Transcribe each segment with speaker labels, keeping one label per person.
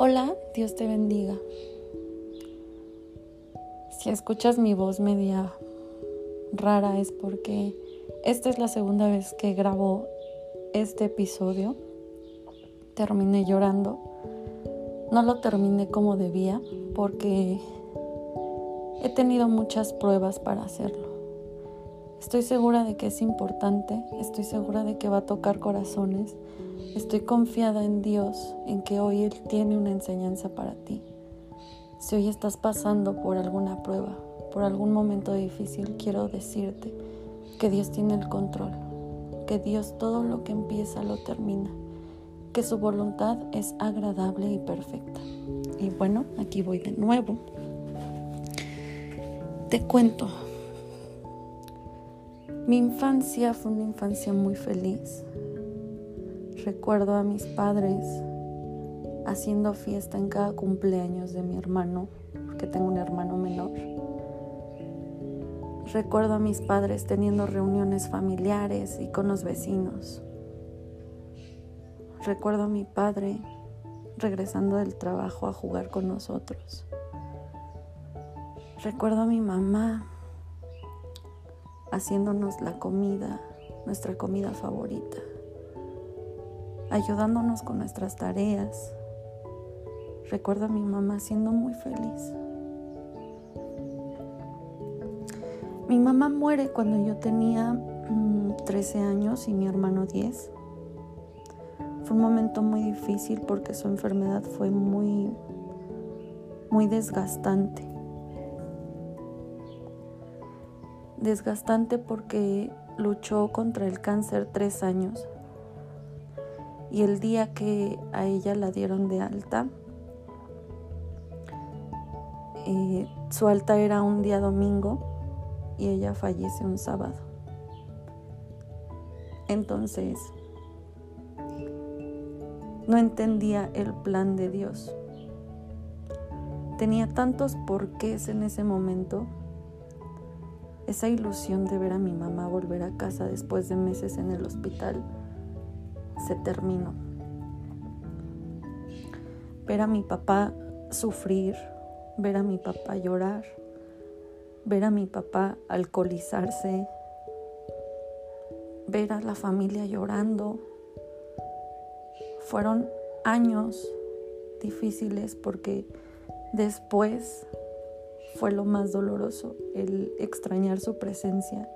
Speaker 1: Hola, Dios te bendiga. Si escuchas mi voz media rara es porque esta es la segunda vez que grabo este episodio. Terminé llorando. No lo terminé como debía porque he tenido muchas pruebas para hacerlo. Estoy segura de que es importante, estoy segura de que va a tocar corazones Estoy confiada en Dios, en que hoy Él tiene una enseñanza para ti. Si hoy estás pasando por alguna prueba, por algún momento difícil, quiero decirte que Dios tiene el control, que Dios todo lo que empieza lo termina, que su voluntad es agradable y perfecta. Y bueno, aquí voy de nuevo. Te cuento. Mi infancia fue una infancia muy feliz recuerdo a mis padres haciendo fiesta en cada cumpleaños de mi hermano, porque tengo un hermano menor. Recuerdo a mis padres teniendo reuniones familiares y con los vecinos. Recuerdo a mi padre regresando del trabajo a jugar con nosotros. Recuerdo a mi mamá haciéndonos la comida, nuestra comida favorita ayudándonos con nuestras tareas. Recuerdo a mi mamá siendo muy feliz. Mi mamá muere cuando yo tenía 13 mm, años y mi hermano 10. Fue un momento muy difícil porque su enfermedad fue muy, muy desgastante. Desgastante porque luchó contra el cáncer tres años y el día que a ella la dieron de alta, eh, su alta era un día domingo y ella fallece un sábado. Entonces, no entendía el plan de Dios. Tenía tantos porqués en ese momento. Esa ilusión de ver a mi mamá volver a casa después de meses en el hospital se terminó. Ver a mi papá sufrir, ver a mi papá llorar, ver a mi papá alcoholizarse, ver a la familia llorando. Fueron años difíciles porque después fue lo más doloroso, el extrañar su presencia,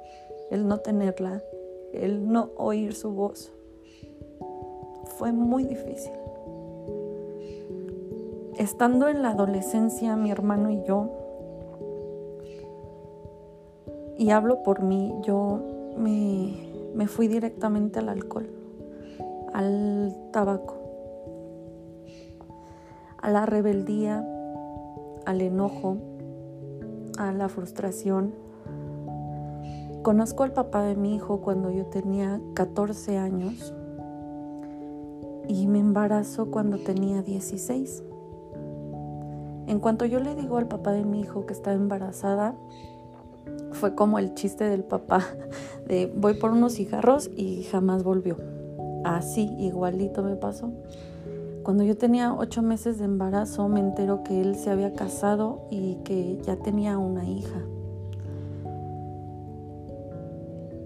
Speaker 1: el no tenerla, el no oír su voz fue muy difícil. Estando en la adolescencia, mi hermano y yo, y hablo por mí, yo me, fui directamente al alcohol, al tabaco, a la rebeldía, al enojo, a la frustración. Conozco al papá de mi hijo cuando yo tenía 14 años y me embarazó cuando tenía 16. En cuanto yo le digo al papá de mi hijo que estaba embarazada, fue como el chiste del papá de voy por unos cigarros y jamás volvió. Así, igualito me pasó. Cuando yo tenía ocho meses de embarazo me entero que él se había casado y que ya tenía una hija.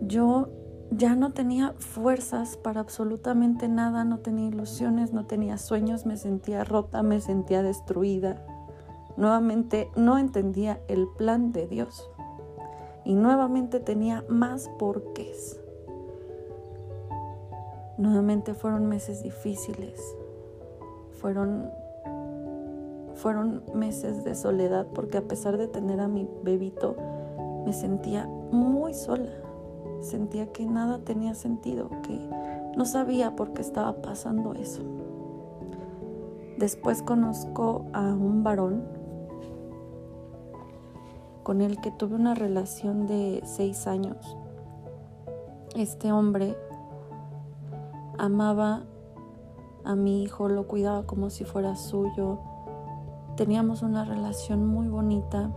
Speaker 1: Yo ya no tenía fuerzas para absolutamente nada, no tenía ilusiones, no tenía sueños, me sentía rota, me sentía destruida. Nuevamente no entendía el plan de Dios y nuevamente tenía más porqués. Nuevamente fueron meses difíciles, fueron, fueron meses de soledad porque a pesar de tener a mi bebito, me sentía muy sola Sentía que nada tenía sentido, que no sabía por qué estaba pasando eso. Después conozco a un varón con el que tuve una relación de seis años. Este hombre amaba a mi hijo, lo cuidaba como si fuera suyo. Teníamos una relación muy bonita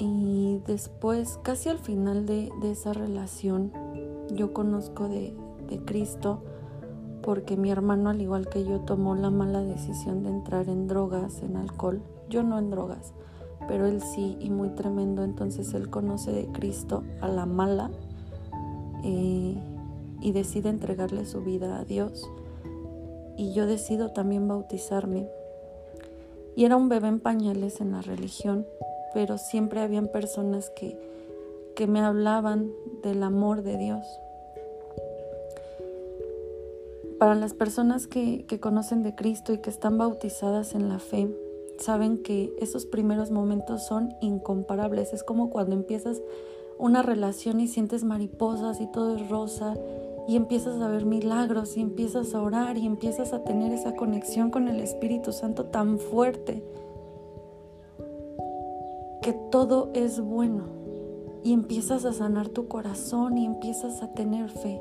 Speaker 1: y después, casi al final de, esa relación, yo conozco de, Cristo porque mi hermano, al igual que yo, tomó la mala decisión de entrar en drogas, en alcohol. Yo no en drogas, pero él sí, y muy tremendo. Entonces él conoce de Cristo a la mala eh, y decide entregarle su vida a Dios. Y yo decido también bautizarme. Y era un bebé en pañales en la religión, pero siempre habían personas que, que me hablaban del amor de Dios. Para las personas que, que conocen de Cristo y que están bautizadas en la fe, saben que esos primeros momentos son incomparables. Es como cuando empiezas una relación y sientes mariposas y todo es rosa y empiezas a ver milagros y empiezas a orar y empiezas a tener esa conexión con el Espíritu Santo tan fuerte que todo es bueno y empiezas a sanar tu corazón y empiezas a tener fe.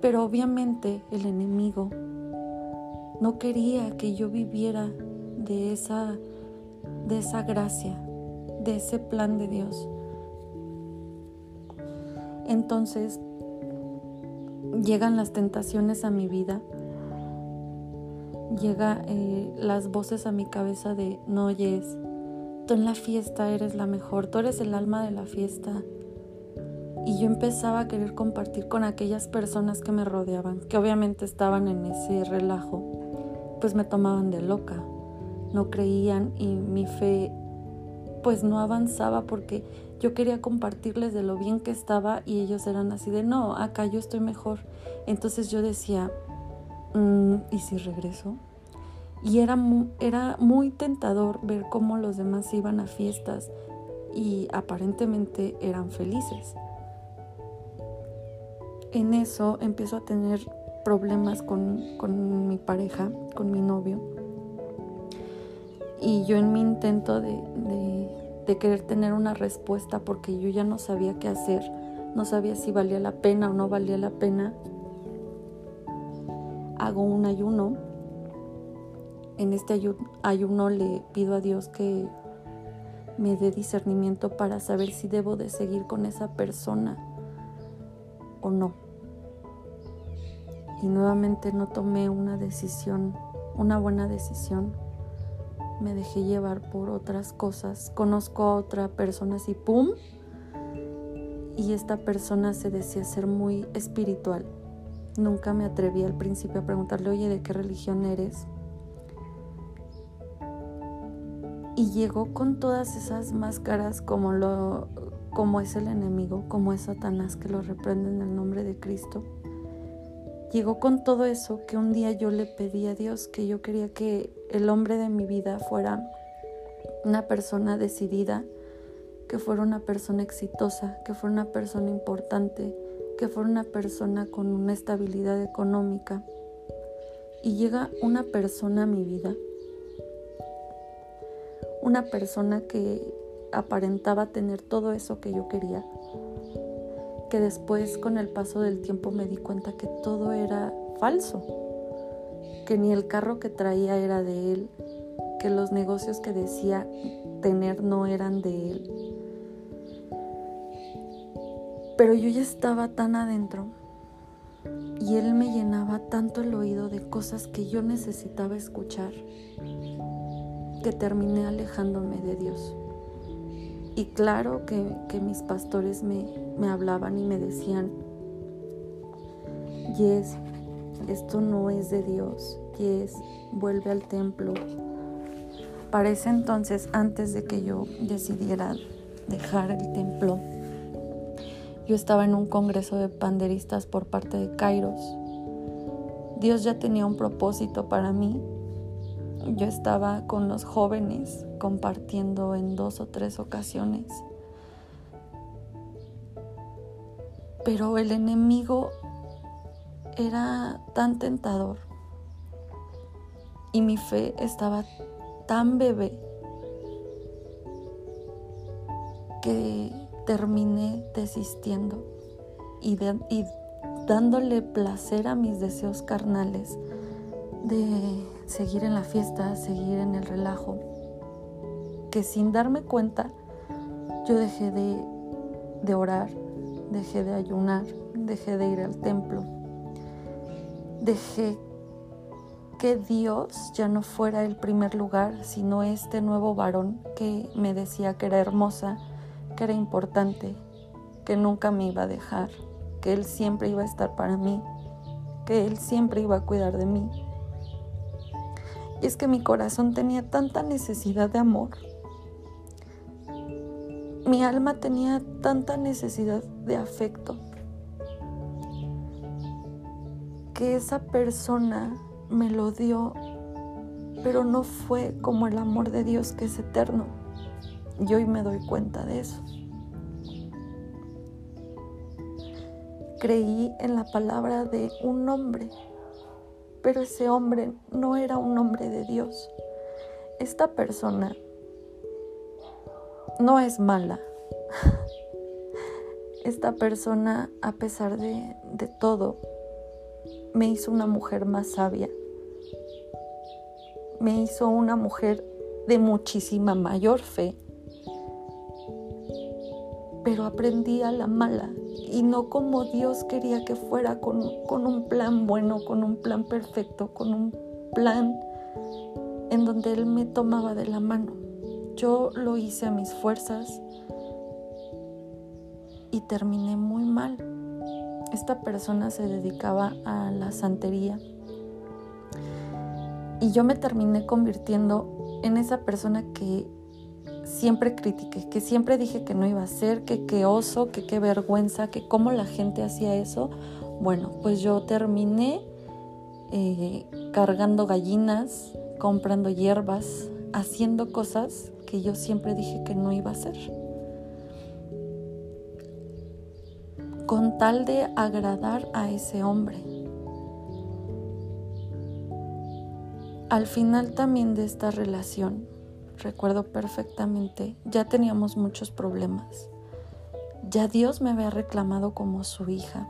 Speaker 1: Pero obviamente el enemigo no quería que yo viviera de esa, de esa gracia, de ese plan de Dios. Entonces llegan las tentaciones a mi vida, llega eh, las voces a mi cabeza de no oyes, tú en la fiesta eres la mejor, tú eres el alma de la fiesta. Y yo empezaba a querer compartir con aquellas personas que me rodeaban, que obviamente estaban en ese relajo, pues me tomaban de loca, no creían y mi fe pues no avanzaba porque yo quería compartirles de lo bien que estaba y ellos eran así de, no, acá yo estoy mejor. Entonces yo decía, mm, ¿y si regreso? Y era muy, era muy tentador ver cómo los demás iban a fiestas y aparentemente eran felices. En eso empiezo a tener problemas con, con mi pareja, con mi novio. Y yo en mi intento de de querer tener una respuesta porque yo ya no sabía qué hacer, no sabía si valía la pena o no valía la pena, hago un ayuno. En este ayuno le pido a Dios que me dé discernimiento para saber si debo de seguir con esa persona o no. Y nuevamente no tomé una decisión, una buena decisión me dejé llevar por otras cosas. Conozco a otra persona así, ¡pum! Y esta persona se decía ser muy espiritual. Nunca me atreví al principio a preguntarle, oye, ¿de qué religión eres? Y llegó con todas esas máscaras como, lo, como es el enemigo, como es Satanás que lo reprende en el nombre de Cristo llegó con todo eso que un día yo le pedí a Dios que yo quería que el hombre de mi vida fuera una persona decidida, que fuera una persona exitosa, que fuera una persona importante, que fuera una persona con una estabilidad económica. Y llega una persona a mi vida, una persona que aparentaba tener todo eso que yo quería, que después con el paso del tiempo me di cuenta que todo era falso, que ni el carro que traía era de él, que los negocios que decía tener no eran de él. Pero yo ya estaba tan adentro y él me llenaba tanto el oído de cosas que yo necesitaba escuchar terminé alejándome de Dios. Y claro que, mis pastores me, me, hablaban y me decían, Yes, esto no es de Dios, Yes, vuelve al templo. Para ese entonces, antes de que yo decidiera dejar el templo, yo estaba en un congreso de panderistas por parte de Kairos. Dios ya tenía un propósito para mí yo estaba con los jóvenes compartiendo en dos o tres ocasiones. Pero el enemigo era tan tentador y mi fe estaba tan bebé que terminé desistiendo y, dándole placer a mis deseos carnales de seguir en la fiesta, seguir en el relajo, que sin darme cuenta yo dejé de, de orar, dejé de ayunar, dejé de ir al templo. dejé que Dios ya no fuera el primer lugar, sino este nuevo varón que me decía que era hermosa, que era importante, que nunca me iba a dejar, que Él siempre iba a estar para mí, que Él siempre iba a cuidar de mí. Y es que mi corazón tenía tanta necesidad de amor. Mi alma tenía tanta necesidad de afecto que esa persona me lo dio, pero no fue como el amor de Dios que es eterno. Y hoy me doy cuenta de eso. Creí en la palabra de un hombre, pero ese hombre no era un hombre de Dios. Esta persona no es mala. Esta persona, a pesar de, de todo, me hizo una mujer más sabia, me hizo una mujer de muchísima mayor fe, pero aprendí a la mala y no como Dios quería que fuera con, con un plan bueno, con un plan perfecto, con un plan en donde Él me tomaba de la mano. Yo lo hice a mis fuerzas y terminé muy mal esta persona se dedicaba a la santería y yo me terminé convirtiendo en esa persona que siempre critiqué, que siempre dije que no iba a ser, que qué oso, que qué vergüenza, que cómo la gente hacía eso. Bueno, pues yo terminé eh, cargando gallinas, comprando hierbas, haciendo cosas que yo siempre dije que no iba a hacer. con tal de agradar a ese hombre. Al final también de esta relación, recuerdo perfectamente, ya teníamos muchos problemas. Ya Dios me había reclamado como su hija.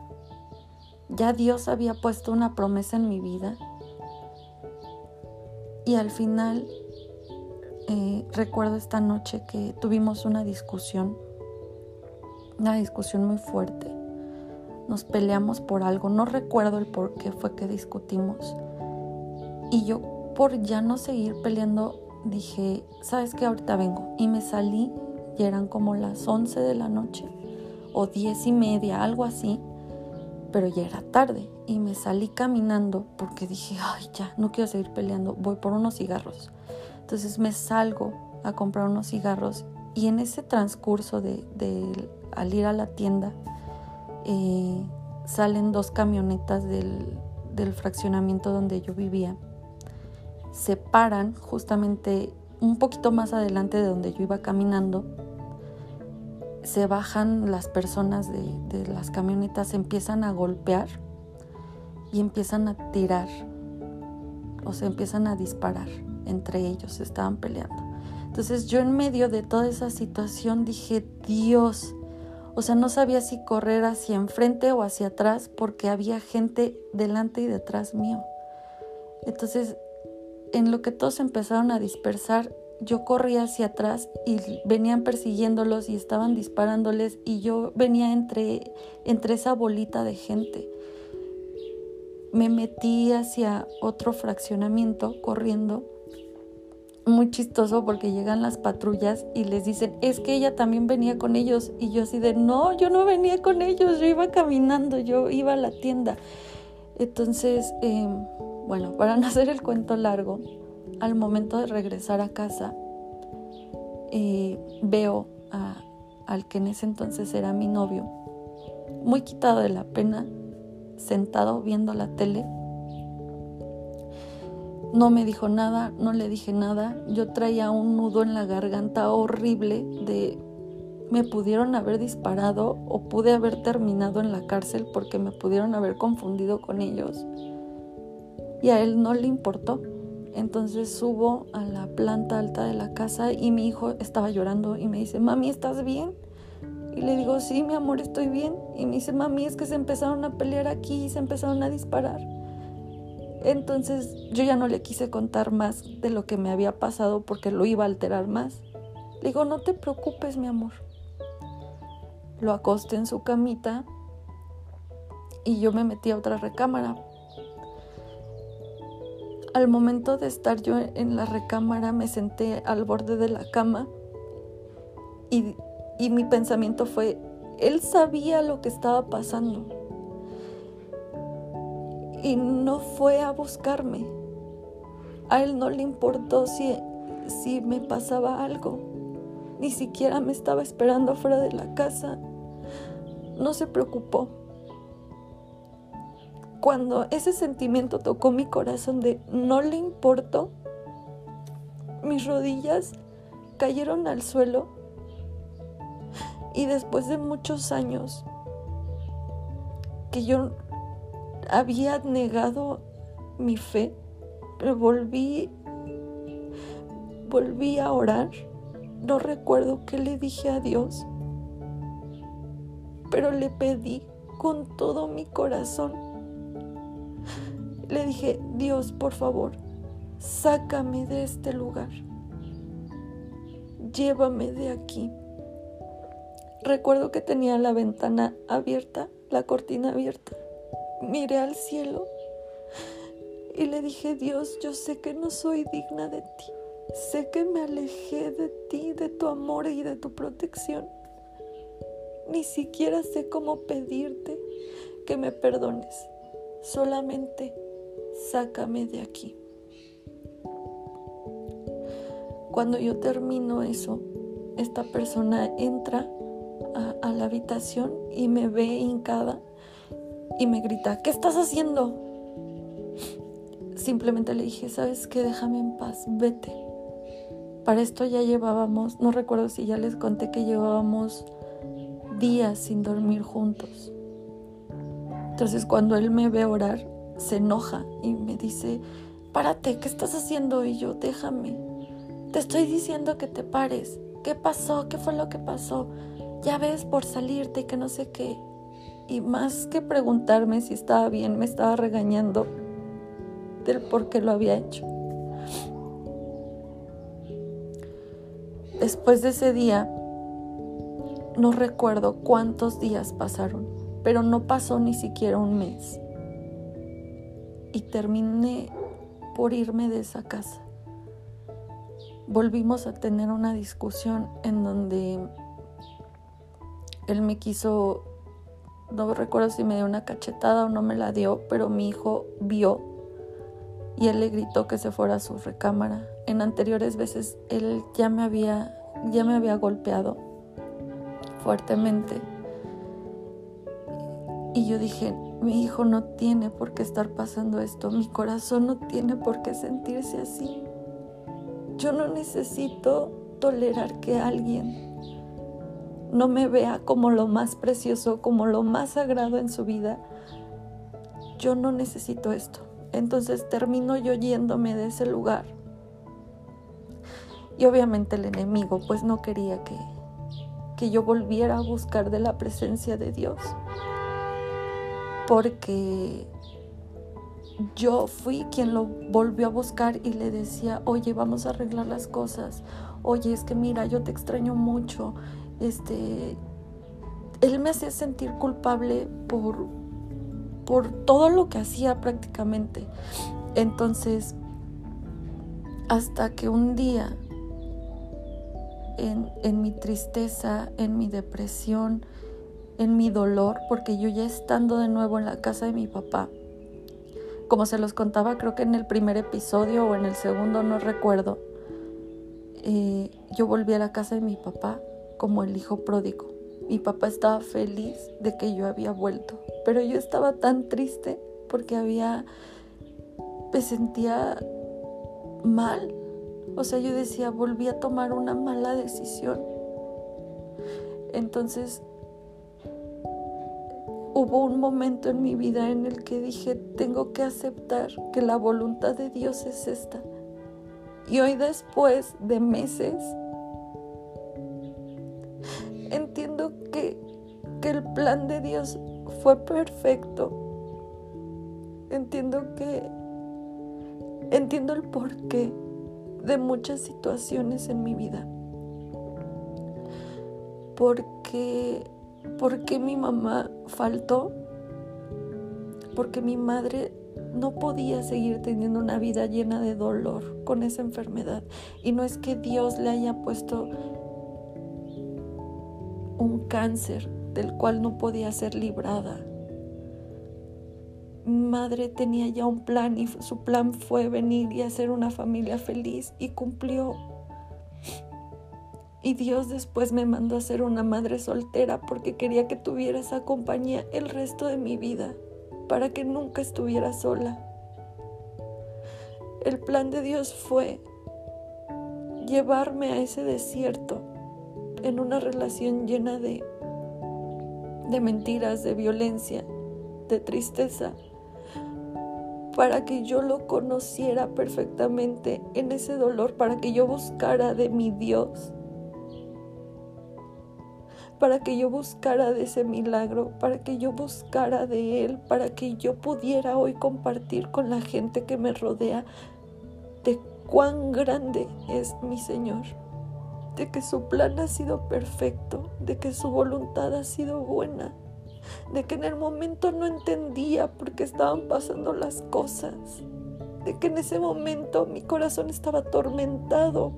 Speaker 1: Ya Dios había puesto una promesa en mi vida. Y al final, eh, recuerdo esta noche que tuvimos una discusión, una discusión muy fuerte nos peleamos por algo, no recuerdo el por qué fue que discutimos. Y yo por ya no seguir peleando dije, ¿sabes qué? Ahorita vengo. Y me salí y eran como las 11 de la noche o diez y media, algo así, pero ya era tarde y me salí caminando porque dije, ay, ya, no quiero seguir peleando, voy por unos cigarros. Entonces me salgo a comprar unos cigarros y en ese transcurso de, de al ir a la tienda, eh, salen dos camionetas del, del fraccionamiento donde yo vivía. Se paran justamente un poquito más adelante de donde yo iba caminando. Se bajan las personas de, de, las camionetas, empiezan a golpear y empiezan a tirar, o se empiezan a disparar entre ellos, estaban peleando. Entonces yo en medio de toda esa situación dije, Dios, o sea, no sabía si correr hacia enfrente o hacia atrás porque había gente delante y detrás mío. Entonces, en lo que todos empezaron a dispersar, yo corría hacia atrás y venían persiguiéndolos y estaban disparándoles y yo venía entre, entre esa bolita de gente. Me metí hacia otro fraccionamiento corriendo muy chistoso porque llegan las patrullas y les dicen, es que ella también venía con ellos. Y yo así de, no, yo no venía con ellos, yo iba caminando, yo iba a la tienda. Entonces, em, bueno, para no hacer el cuento largo, al momento de regresar a casa, eh, veo al que en ese entonces era mi novio, muy quitado de la pena, sentado viendo la tele no me dijo nada, no le dije nada. Yo traía un nudo en la garganta horrible de me pudieron haber disparado o pude haber terminado en la cárcel porque me pudieron haber confundido con ellos. Y a él no le importó. Entonces subo a la planta alta de la casa y mi hijo estaba llorando y me dice, mami, ¿estás bien? Y le digo, sí, mi amor, estoy bien. Y me dice, mami, es que se empezaron a pelear aquí y se empezaron a disparar. Entonces yo ya no le quise contar más de lo que me había pasado porque lo iba a alterar más. Le digo, no te preocupes, mi amor. Lo acosté en su camita y yo me metí a otra recámara. Al momento de estar yo en la recámara me senté al borde de la cama y, mi pensamiento fue, él sabía lo que estaba pasando y no fue a buscarme. A él no le importó si, si me pasaba algo. Ni siquiera me estaba esperando fuera de la casa. No se preocupó. Cuando ese sentimiento tocó mi corazón de no le importó, mis rodillas cayeron al suelo y después de muchos años que yo había negado mi fe, volví, volví a orar. No recuerdo qué le dije a Dios, pero le pedí con todo mi corazón. Le dije, Dios, por favor, sácame de este lugar. Llévame de aquí. Recuerdo que tenía la ventana abierta, la cortina abierta miré al cielo y le dije, Dios, yo sé que no soy digna de ti. Sé que me alejé de ti, de tu amor y de tu protección. Ni siquiera sé cómo pedirte que me perdones. Solamente sácame de aquí. Cuando yo termino eso, esta persona entra a, la habitación y me ve hincada y me grita, ¿qué estás haciendo? Simplemente le dije, ¿sabes qué? Déjame en paz, vete. Para esto ya llevábamos, no recuerdo si ya les conté que llevábamos días sin dormir juntos. Entonces cuando él me ve orar, se enoja y me dice, párate, ¿qué estás haciendo? Y yo, déjame. Te estoy diciendo que te pares. ¿Qué pasó? ¿Qué fue lo que pasó? Ya ves por salirte y que no sé qué y más que preguntarme si estaba bien, me estaba regañando del por qué lo había hecho. Después de ese día, no recuerdo cuántos días pasaron, pero no pasó ni siquiera un mes. Y terminé por irme de esa casa. Volvimos a tener una discusión en donde él me quiso no recuerdo si me dio una cachetada o no me la dio, pero mi hijo vio y él le gritó que se fuera a su recámara. En anteriores veces él ya me había, ya me había golpeado fuertemente. Y yo dije, mi hijo no tiene por qué estar pasando esto, mi corazón no tiene por qué sentirse así. Yo no necesito tolerar que alguien no me vea como lo más precioso, como lo más sagrado en su vida, yo no necesito esto. Entonces termino yo yéndome de ese lugar. Y obviamente el enemigo pues no quería que, que yo volviera a buscar de la presencia de Dios. Porque yo fui quien lo volvió a buscar y le decía, oye, vamos a arreglar las cosas. Oye, es que mira, yo te extraño mucho este, él me hacía sentir culpable por, por todo lo que hacía prácticamente. Entonces, hasta que un día, en, en, mi tristeza, en mi depresión, en mi dolor, porque yo ya estando de nuevo en la casa de mi papá, como se los contaba creo que en el primer episodio o en el segundo, no recuerdo, eh, yo volví a la casa de mi papá como el hijo pródigo. Mi papá estaba feliz de que yo había vuelto, pero yo estaba tan triste porque había, me sentía mal. O sea, yo decía, volví a tomar una mala decisión. Entonces, hubo un momento en mi vida en el que dije, tengo que aceptar que la voluntad de Dios es esta. Y hoy después de meses entiendo que, el plan de Dios fue perfecto. Entiendo que entiendo el porqué de muchas situaciones en mi vida. Porque porque mi mamá faltó, porque mi madre no podía seguir teniendo una vida llena de dolor con esa enfermedad. Y no es que Dios le haya puesto un cáncer del cual no podía ser librada. madre tenía ya un plan y su plan fue venir y hacer una familia feliz y cumplió. Y Dios después me mandó a ser una madre soltera porque quería que tuviera esa compañía el resto de mi vida para que nunca estuviera sola. El plan de Dios fue llevarme a ese desierto en una relación llena de, de mentiras, de violencia, de tristeza, para que yo lo conociera perfectamente en ese dolor, para que yo buscara de mi Dios para que yo buscara de ese milagro, para que yo buscara de Él, para que yo pudiera hoy compartir con la gente que me rodea de cuán grande es mi Señor, de que su plan ha sido perfecto, de que su voluntad ha sido buena, de que en el momento no entendía por qué estaban pasando las cosas, de que en ese momento mi corazón estaba atormentado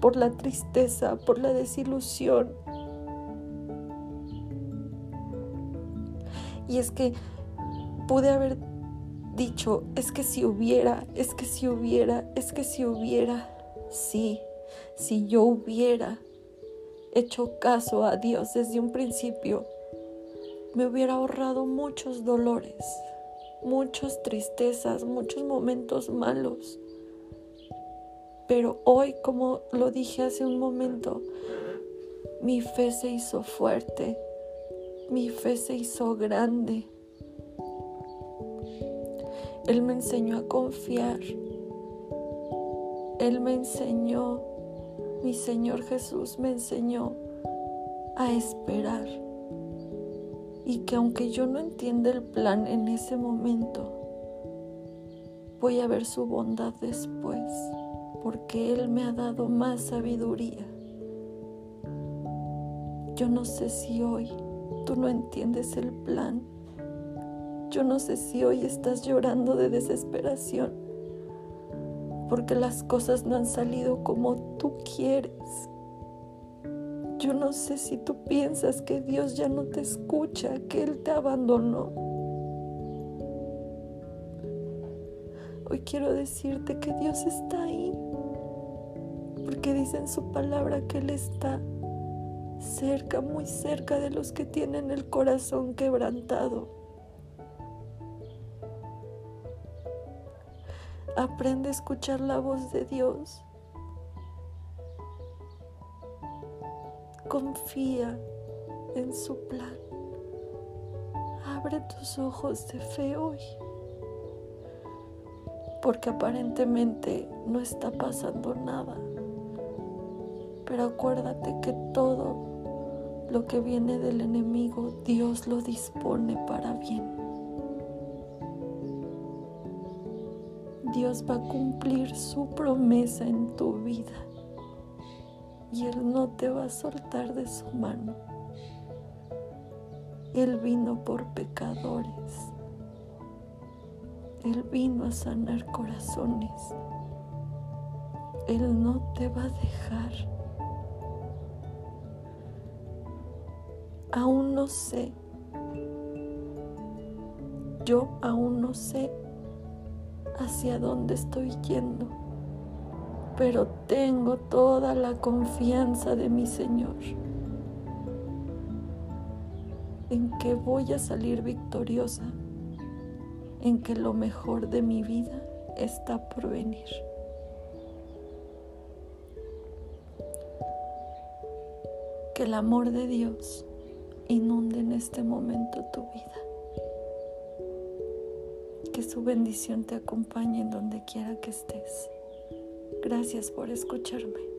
Speaker 1: por la tristeza, por la desilusión, Y es que pude haber dicho, es que si hubiera, es que si hubiera, es que si hubiera, sí, si yo hubiera hecho caso a Dios desde un principio, me hubiera ahorrado muchos dolores, muchas tristezas, muchos momentos malos. Pero hoy, como lo dije hace un momento, mi fe se hizo fuerte, mi fe se hizo grande. Él me enseñó a confiar. Él me enseñó, mi Señor Jesús me enseñó a esperar. Y que aunque yo no entienda el plan en ese momento, voy a ver su bondad después, porque Él me ha dado más sabiduría. Yo no sé si hoy Tú no entiendes el plan. Yo no sé si hoy estás llorando de desesperación porque las cosas no han salido como tú quieres. Yo no sé si tú piensas que Dios ya no te escucha, que Él te abandonó. Hoy quiero decirte que Dios está ahí, porque dice en su palabra que Él está cerca, muy cerca de los que tienen el corazón quebrantado. Aprende a escuchar la voz de Dios. Confía en su plan. Abre tus ojos de fe hoy. Porque aparentemente no está pasando nada. Pero acuérdate que todo lo que viene del enemigo, Dios lo dispone para bien. Dios va a cumplir su promesa en tu vida y Él no te va a soltar de su mano. Él vino por pecadores. Él vino a sanar corazones. Él no te va a dejar. Aún no sé. Yo aún no sé hacia dónde estoy yendo, pero tengo toda la confianza de mi Señor en que voy a salir victoriosa, en que lo mejor de mi vida está por venir. Que el amor de Dios inunde en este momento tu vida. Que su bendición te acompañe en donde quiera que estés. Gracias por escucharme.